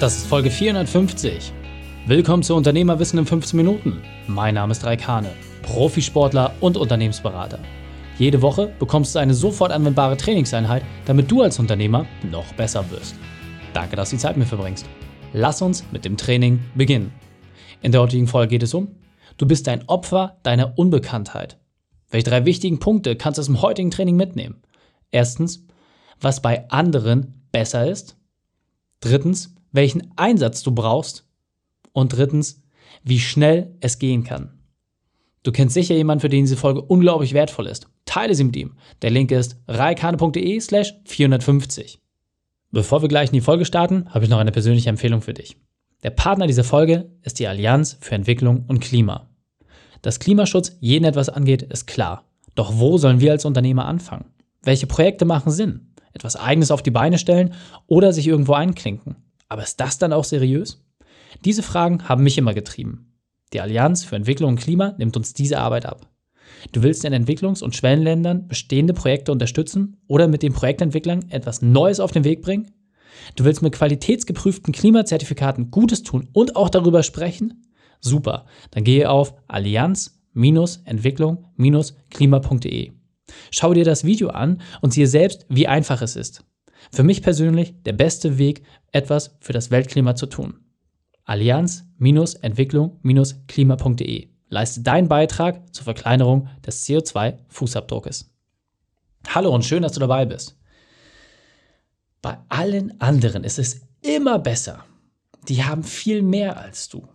Das ist Folge 450. Willkommen zu Unternehmerwissen in 15 Minuten. Mein Name ist Raik Hane, Profisportler und Unternehmensberater. Jede Woche bekommst du eine sofort anwendbare Trainingseinheit, damit du als Unternehmer noch besser wirst. Danke, dass du die Zeit mit mir verbringst. Lass uns mit dem Training beginnen. In der heutigen Folge geht es um, du bist ein Opfer deiner Unbekanntheit. Welche drei wichtigen Punkte kannst du aus dem heutigen Training mitnehmen? Erstens, was bei anderen besser ist. Drittens, welchen Einsatz du brauchst. Und drittens, wie schnell es gehen kann. Du kennst sicher jemanden, für den diese Folge unglaublich wertvoll ist. Teile sie mit ihm. Der Link ist reikane.de slash 450. Bevor wir gleich in die Folge starten, habe ich noch eine persönliche Empfehlung für dich. Der Partner dieser Folge ist die Allianz für Entwicklung und Klima. Dass Klimaschutz jeden etwas angeht, ist klar. Doch wo sollen wir als Unternehmer anfangen? Welche Projekte machen Sinn? Etwas Eigenes auf die Beine stellen oder sich irgendwo einklinken? Aber ist das dann auch seriös? Diese Fragen haben mich immer getrieben. Die Allianz für Entwicklung und Klima nimmt uns diese Arbeit ab. Du willst in Entwicklungs- und Schwellenländern bestehende Projekte unterstützen oder mit den Projektentwicklern etwas Neues auf den Weg bringen? Du willst mit qualitätsgeprüften Klimazertifikaten Gutes tun und auch darüber sprechen? Super, dann gehe auf allianz-entwicklung-klima.de. Schau dir das Video an und siehe selbst, wie einfach es ist. Für mich persönlich der beste Weg, etwas für das Weltklima zu tun. Allianz-Entwicklung-Klima.de. Leiste deinen Beitrag zur Verkleinerung des CO2-Fußabdruckes. Hallo und schön, dass du dabei bist. Bei allen anderen ist es immer besser. Die haben viel mehr als du.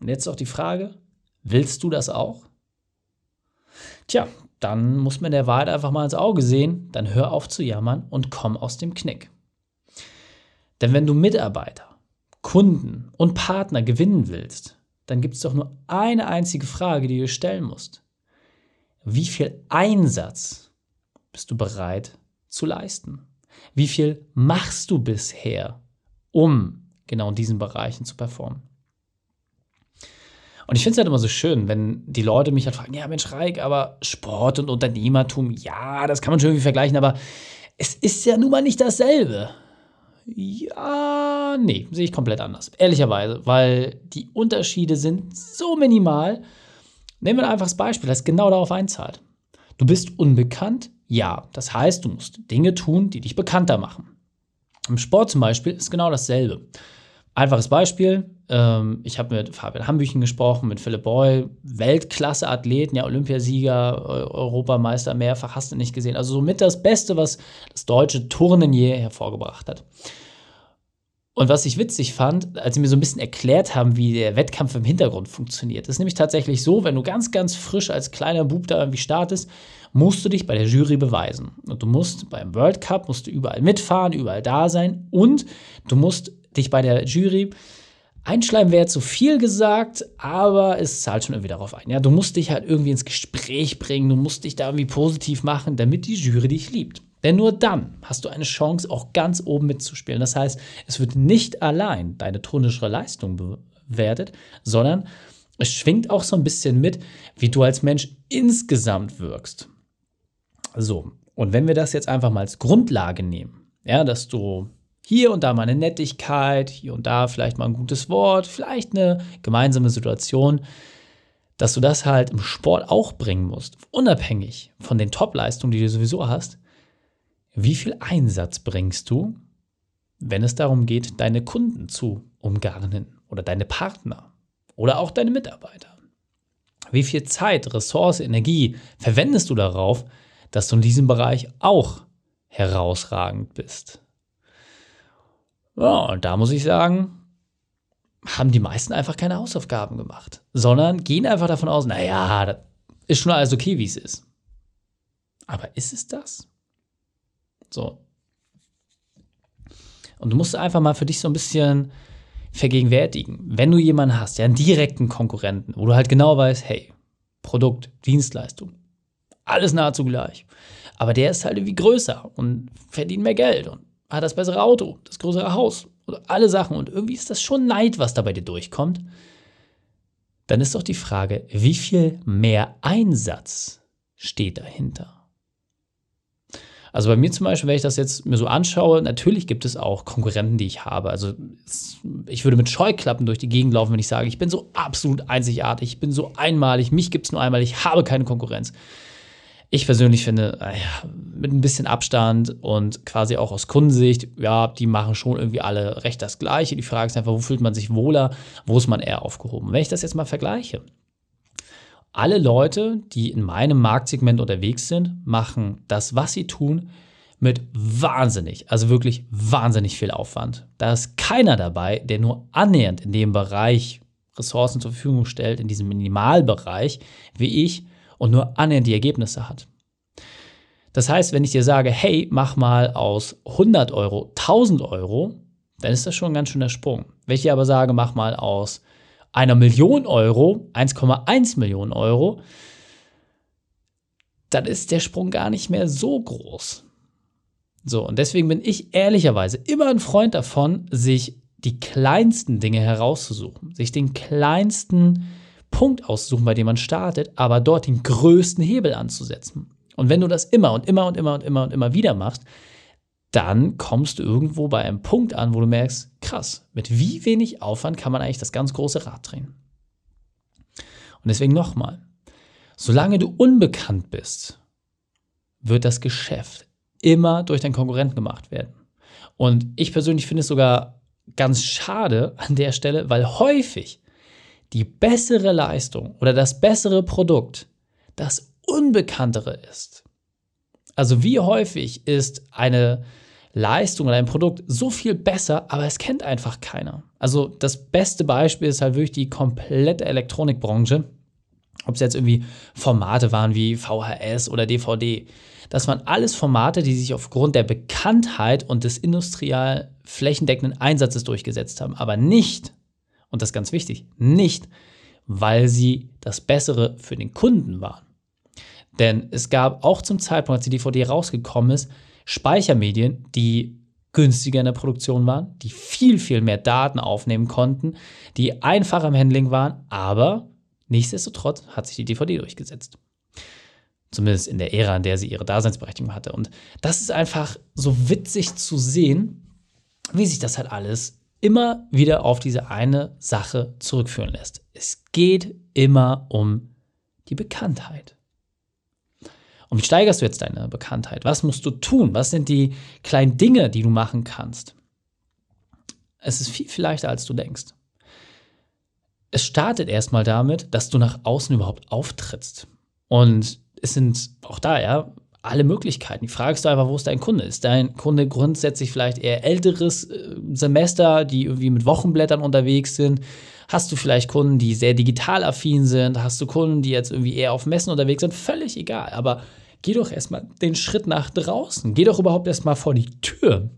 Und jetzt auch die Frage, willst du das auch? Tja, dann muss man der Wahrheit einfach mal ins Auge sehen, dann hör auf zu jammern und komm aus dem Knick. Denn wenn du Mitarbeiter, Kunden und Partner gewinnen willst, dann gibt es doch nur eine einzige Frage, die du stellen musst. Wie viel Einsatz bist du bereit zu leisten? Wie viel machst du bisher, um genau in diesen Bereichen zu performen? Und ich finde es halt immer so schön, wenn die Leute mich halt fragen, ja Mensch Reik, aber Sport und Unternehmertum, ja, das kann man schon irgendwie vergleichen, aber es ist ja nun mal nicht dasselbe. Ja, nee, sehe ich komplett anders. Ehrlicherweise, weil die Unterschiede sind so minimal. Nehmen wir ein einfaches Beispiel, das genau darauf einzahlt. Du bist unbekannt? Ja. Das heißt, du musst Dinge tun, die dich bekannter machen. Im Sport zum Beispiel ist genau dasselbe. Einfaches Beispiel, ähm, ich habe mit Fabian Hambüchen gesprochen, mit Philipp Boy, Weltklasse-Athleten, ja, Olympiasieger, Europameister, mehrfach hast du nicht gesehen. Also somit das Beste, was das deutsche Turnen je hervorgebracht hat. Und was ich witzig fand, als sie mir so ein bisschen erklärt haben, wie der Wettkampf im Hintergrund funktioniert, ist nämlich tatsächlich so, wenn du ganz, ganz frisch als kleiner Bub da irgendwie startest, musst du dich bei der Jury beweisen. Und du musst beim World Cup, musst du überall mitfahren, überall da sein und du musst dich bei der Jury Einschleimen wäre zu viel gesagt, aber es zahlt schon irgendwie darauf ein. Ja, du musst dich halt irgendwie ins Gespräch bringen, du musst dich da irgendwie positiv machen, damit die Jury dich liebt. Denn nur dann hast du eine Chance, auch ganz oben mitzuspielen. Das heißt, es wird nicht allein deine tonische Leistung bewertet, sondern es schwingt auch so ein bisschen mit, wie du als Mensch insgesamt wirkst. So, und wenn wir das jetzt einfach mal als Grundlage nehmen, ja, dass du hier und da mal eine Nettigkeit, hier und da vielleicht mal ein gutes Wort, vielleicht eine gemeinsame Situation, dass du das halt im Sport auch bringen musst, unabhängig von den Top-Leistungen, die du sowieso hast. Wie viel Einsatz bringst du, wenn es darum geht, deine Kunden zu umgarnen oder deine Partner oder auch deine Mitarbeiter? Wie viel Zeit, Ressource, Energie verwendest du darauf, dass du in diesem Bereich auch herausragend bist? Ja, und da muss ich sagen, haben die meisten einfach keine Hausaufgaben gemacht, sondern gehen einfach davon aus, naja, das ist schon alles okay, wie es ist. Aber ist es das? So. Und du musst einfach mal für dich so ein bisschen vergegenwärtigen, wenn du jemanden hast, ja, einen direkten Konkurrenten, wo du halt genau weißt, hey, Produkt, Dienstleistung, alles nahezu gleich. Aber der ist halt irgendwie größer und verdient mehr Geld und hat das bessere Auto, das größere Haus oder alle Sachen und irgendwie ist das schon Neid, was da bei dir durchkommt, dann ist doch die Frage, wie viel mehr Einsatz steht dahinter? Also bei mir zum Beispiel, wenn ich das jetzt mir so anschaue, natürlich gibt es auch Konkurrenten, die ich habe. Also ich würde mit Scheuklappen durch die Gegend laufen, wenn ich sage, ich bin so absolut einzigartig, ich bin so einmalig, mich gibt es nur einmal, ich habe keine Konkurrenz. Ich persönlich finde, ja, mit ein bisschen Abstand und quasi auch aus Kundensicht, ja, die machen schon irgendwie alle recht das Gleiche. Die Frage ist einfach, wo fühlt man sich wohler, wo ist man eher aufgehoben? Wenn ich das jetzt mal vergleiche, alle Leute, die in meinem Marktsegment unterwegs sind, machen das, was sie tun, mit wahnsinnig, also wirklich wahnsinnig viel Aufwand. Da ist keiner dabei, der nur annähernd in dem Bereich Ressourcen zur Verfügung stellt, in diesem Minimalbereich, wie ich, und nur annähernd die Ergebnisse hat. Das heißt, wenn ich dir sage, hey, mach mal aus 100 Euro 1000 Euro, dann ist das schon ein ganz schöner Sprung. Wenn ich dir aber sage, mach mal aus einer Million Euro 1,1 Millionen Euro, dann ist der Sprung gar nicht mehr so groß. So, und deswegen bin ich ehrlicherweise immer ein Freund davon, sich die kleinsten Dinge herauszusuchen, sich den kleinsten Punkt auszusuchen, bei dem man startet, aber dort den größten Hebel anzusetzen. Und wenn du das immer und immer und immer und immer und immer wieder machst, dann kommst du irgendwo bei einem Punkt an, wo du merkst, krass, mit wie wenig Aufwand kann man eigentlich das ganz große Rad drehen. Und deswegen nochmal, solange du unbekannt bist, wird das Geschäft immer durch deinen Konkurrenten gemacht werden. Und ich persönlich finde es sogar ganz schade an der Stelle, weil häufig die bessere Leistung oder das bessere Produkt das unbekanntere ist. Also wie häufig ist eine Leistung oder ein Produkt so viel besser, aber es kennt einfach keiner. Also das beste Beispiel ist halt wirklich die komplette Elektronikbranche. Ob es jetzt irgendwie Formate waren wie VHS oder DVD. Das waren alles Formate, die sich aufgrund der Bekanntheit und des industriell flächendeckenden Einsatzes durchgesetzt haben, aber nicht und das ist ganz wichtig, nicht, weil sie das Bessere für den Kunden waren. Denn es gab auch zum Zeitpunkt, als die DVD rausgekommen ist, Speichermedien, die günstiger in der Produktion waren, die viel, viel mehr Daten aufnehmen konnten, die einfacher im Handling waren, aber nichtsdestotrotz hat sich die DVD durchgesetzt. Zumindest in der Ära, in der sie ihre Daseinsberechtigung hatte. Und das ist einfach so witzig zu sehen, wie sich das halt alles immer wieder auf diese eine Sache zurückführen lässt. Es geht immer um die Bekanntheit. Und wie steigerst du jetzt deine Bekanntheit? Was musst du tun? Was sind die kleinen Dinge, die du machen kannst? Es ist viel, viel leichter, als du denkst. Es startet erstmal damit, dass du nach außen überhaupt auftrittst. Und es sind auch da, ja, alle Möglichkeiten. Die Frage ist einfach, wo ist dein Kunde? Ist dein Kunde grundsätzlich vielleicht eher älteres äh, Semester, die irgendwie mit Wochenblättern unterwegs sind? Hast du vielleicht Kunden, die sehr digital affin sind? Hast du Kunden, die jetzt irgendwie eher auf Messen unterwegs sind? Völlig egal. Aber geh doch erstmal den Schritt nach draußen. Geh doch überhaupt erstmal vor die Tür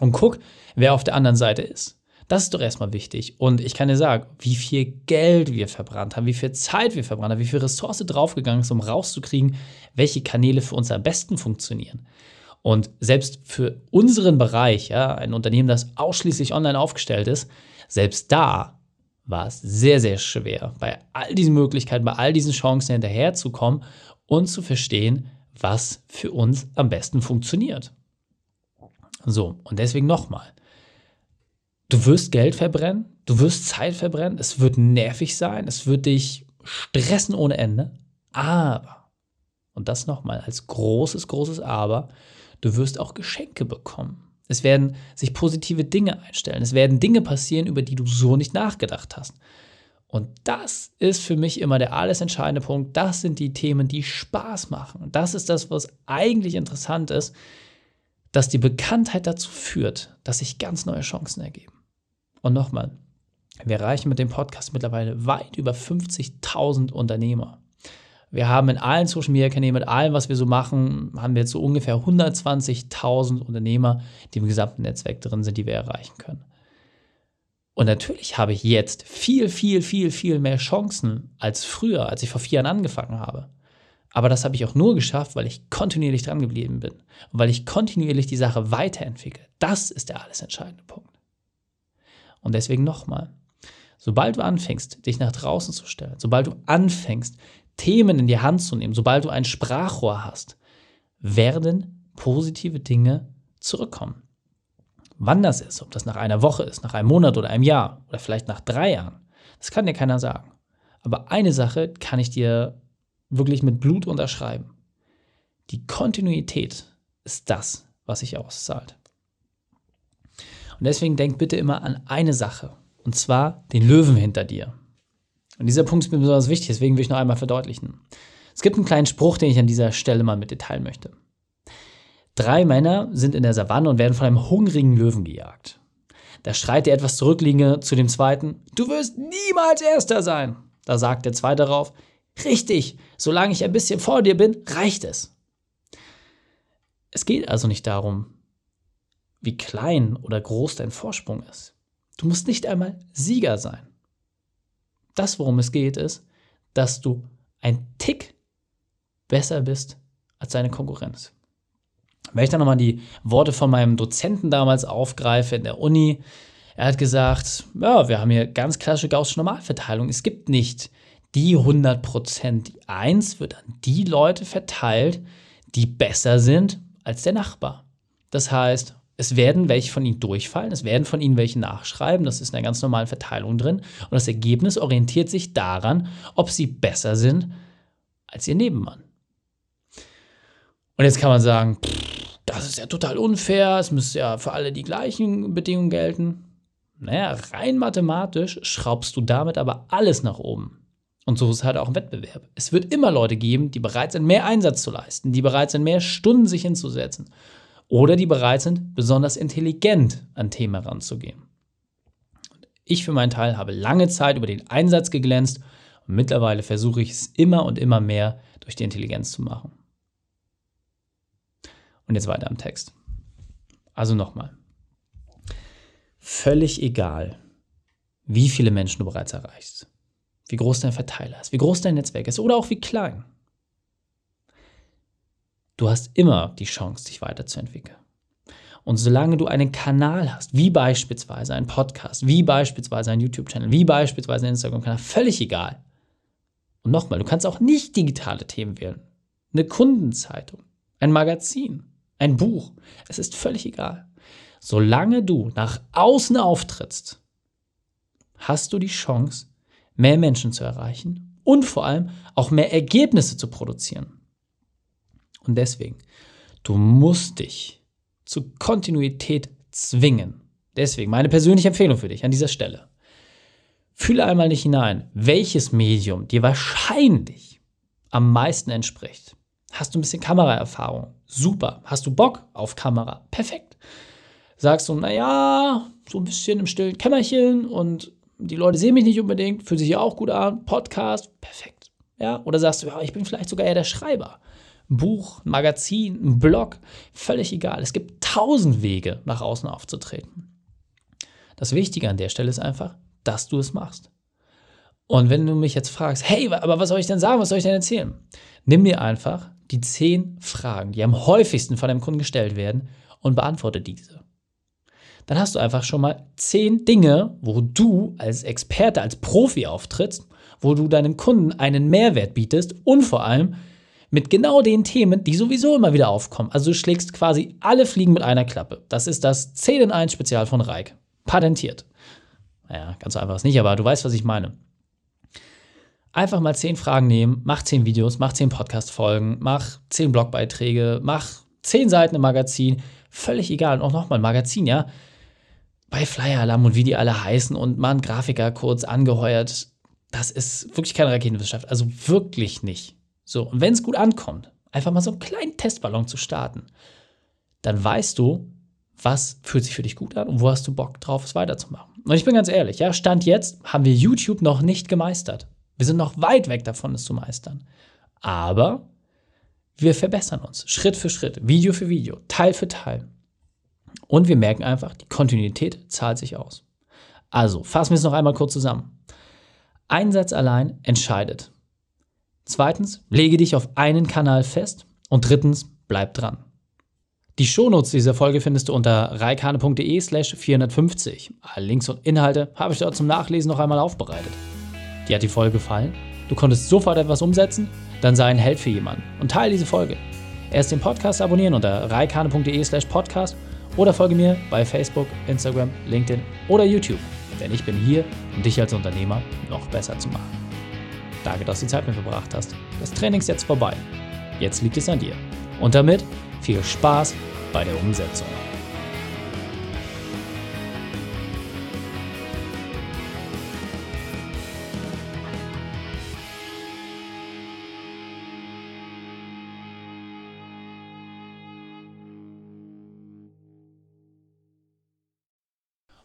und guck, wer auf der anderen Seite ist. Das ist doch erstmal wichtig. Und ich kann dir sagen, wie viel Geld wir verbrannt haben, wie viel Zeit wir verbrannt haben, wie viel Ressource draufgegangen ist, um rauszukriegen, welche Kanäle für uns am besten funktionieren. Und selbst für unseren Bereich, ja, ein Unternehmen, das ausschließlich online aufgestellt ist, selbst da war es sehr, sehr schwer, bei all diesen Möglichkeiten, bei all diesen Chancen hinterherzukommen und zu verstehen, was für uns am besten funktioniert. So, und deswegen nochmal. Du wirst Geld verbrennen, du wirst Zeit verbrennen, es wird nervig sein, es wird dich stressen ohne Ende, aber, und das nochmal als großes, großes Aber, du wirst auch Geschenke bekommen. Es werden sich positive Dinge einstellen. Es werden Dinge passieren, über die du so nicht nachgedacht hast. Und das ist für mich immer der alles entscheidende Punkt. Das sind die Themen, die Spaß machen. Das ist das, was eigentlich interessant ist, dass die Bekanntheit dazu führt, dass sich ganz neue Chancen ergeben. Und nochmal, wir erreichen mit dem Podcast mittlerweile weit über 50.000 Unternehmer. Wir haben in allen Social Media Kanälen, mit allem, was wir so machen, haben wir jetzt so ungefähr 120.000 Unternehmer, die im gesamten Netzwerk drin sind, die wir erreichen können. Und natürlich habe ich jetzt viel, viel, viel, viel mehr Chancen als früher, als ich vor vier Jahren angefangen habe. Aber das habe ich auch nur geschafft, weil ich kontinuierlich dran geblieben bin und weil ich kontinuierlich die Sache weiterentwickle. Das ist der alles entscheidende Punkt. Und deswegen nochmal, sobald du anfängst, dich nach draußen zu stellen, sobald du anfängst, Themen in die Hand zu nehmen, sobald du ein Sprachrohr hast, werden positive Dinge zurückkommen. Wann das ist, ob das nach einer Woche ist, nach einem Monat oder einem Jahr oder vielleicht nach drei Jahren, das kann dir keiner sagen. Aber eine Sache kann ich dir wirklich mit Blut unterschreiben. Die Kontinuität ist das, was sich auszahlt. Und deswegen denk bitte immer an eine Sache, und zwar den Löwen hinter dir. Und dieser Punkt ist mir besonders wichtig, deswegen will ich noch einmal verdeutlichen. Es gibt einen kleinen Spruch, den ich an dieser Stelle mal mit dir teilen möchte. Drei Männer sind in der Savanne und werden von einem hungrigen Löwen gejagt. Da schreit der etwas Zurückliegende zu dem zweiten, du wirst niemals Erster sein. Da sagt der zweite darauf, richtig, solange ich ein bisschen vor dir bin, reicht es. Es geht also nicht darum, wie klein oder groß dein Vorsprung ist. Du musst nicht einmal Sieger sein. Das, worum es geht, ist, dass du ein Tick besser bist als deine Konkurrenz. Wenn ich dann nochmal die Worte von meinem Dozenten damals aufgreife in der Uni, er hat gesagt, ja, wir haben hier ganz klassische gaussische Normalverteilung. Es gibt nicht die 100 Prozent. Die 1 wird an die Leute verteilt, die besser sind als der Nachbar. Das heißt, es werden welche von ihnen durchfallen, es werden von ihnen welche nachschreiben, das ist in einer ganz normalen Verteilung drin. Und das Ergebnis orientiert sich daran, ob sie besser sind als ihr Nebenmann. Und jetzt kann man sagen, pff, das ist ja total unfair, es müsste ja für alle die gleichen Bedingungen gelten. Naja, rein mathematisch schraubst du damit aber alles nach oben. Und so ist es halt auch ein Wettbewerb. Es wird immer Leute geben, die bereit sind, mehr Einsatz zu leisten, die bereit sind, mehr Stunden sich hinzusetzen oder die bereit sind, besonders intelligent an Themen heranzugehen. Ich für meinen Teil habe lange Zeit über den Einsatz geglänzt und mittlerweile versuche ich es immer und immer mehr durch die Intelligenz zu machen. Und jetzt weiter am Text. Also nochmal. Völlig egal, wie viele Menschen du bereits erreichst, wie groß dein Verteiler ist, wie groß dein Netzwerk ist oder auch wie klein. Du hast immer die Chance, dich weiterzuentwickeln. Und solange du einen Kanal hast, wie beispielsweise ein Podcast, wie beispielsweise ein YouTube-Channel, wie beispielsweise ein Instagram-Kanal, völlig egal. Und nochmal, du kannst auch nicht digitale Themen wählen. Eine Kundenzeitung, ein Magazin, ein Buch. Es ist völlig egal. Solange du nach außen auftrittst, hast du die Chance, mehr Menschen zu erreichen und vor allem auch mehr Ergebnisse zu produzieren. Und deswegen, du musst dich zu Kontinuität zwingen. Deswegen meine persönliche Empfehlung für dich an dieser Stelle. Fühle einmal nicht hinein, welches Medium dir wahrscheinlich am meisten entspricht. Hast du ein bisschen Kameraerfahrung? Super. Hast du Bock auf Kamera? Perfekt. Sagst du, naja, so ein bisschen im stillen Kämmerchen und die Leute sehen mich nicht unbedingt, fühlt sich ja auch gut an, Podcast, perfekt. Ja, oder sagst du, ja, ich bin vielleicht sogar eher der Schreiber. Buch, ein Magazin, ein Blog, völlig egal. Es gibt tausend Wege, nach außen aufzutreten. Das Wichtige an der Stelle ist einfach, dass du es machst. Und wenn du mich jetzt fragst, hey, aber was soll ich denn sagen, was soll ich denn erzählen? Nimm dir einfach die zehn Fragen, die am häufigsten von deinem Kunden gestellt werden und beantworte diese. Dann hast du einfach schon mal zehn Dinge, wo du als Experte, als Profi auftrittst, wo du deinem Kunden einen Mehrwert bietest und vor allem mit genau den Themen, die sowieso immer wieder aufkommen. Also du schlägst quasi alle Fliegen mit einer Klappe. Das ist das 10 in 1 Spezial von Reik. Patentiert. Naja, ganz so einfach ist nicht, aber du weißt, was ich meine. Einfach mal 10 Fragen nehmen, mach 10 Videos, mach 10 Podcast-Folgen, mach 10 Blogbeiträge, mach 10 Seiten im Magazin. Völlig egal. Und auch nochmal Magazin, ja. Bei Flyer Alarm und wie die alle heißen und mal einen Grafiker kurz angeheuert. Das ist wirklich keine Raketenwissenschaft. Also wirklich nicht. So, und wenn es gut ankommt, einfach mal so einen kleinen Testballon zu starten, dann weißt du, was fühlt sich für dich gut an und wo hast du Bock drauf, es weiterzumachen. Und ich bin ganz ehrlich, ja, Stand jetzt haben wir YouTube noch nicht gemeistert. Wir sind noch weit weg davon, es zu meistern. Aber wir verbessern uns Schritt für Schritt, Video für Video, Teil für Teil. Und wir merken einfach, die Kontinuität zahlt sich aus. Also, fassen wir es noch einmal kurz zusammen. Einsatz allein entscheidet. Zweitens, lege dich auf einen Kanal fest. Und drittens, bleib dran. Die Shownotes dieser Folge findest du unter reikane.de slash 450. Alle Links und Inhalte habe ich dort zum Nachlesen noch einmal aufbereitet. Dir hat die Folge gefallen? Du konntest sofort etwas umsetzen? Dann sei ein Held für jemanden und teile diese Folge. Erst den Podcast abonnieren unter reikane.de slash podcast oder folge mir bei Facebook, Instagram, LinkedIn oder YouTube. Denn ich bin hier, um dich als Unternehmer noch besser zu machen. Danke, dass du die Zeit mit verbracht hast. Das Training ist jetzt vorbei. Jetzt liegt es an dir. Und damit viel Spaß bei der Umsetzung.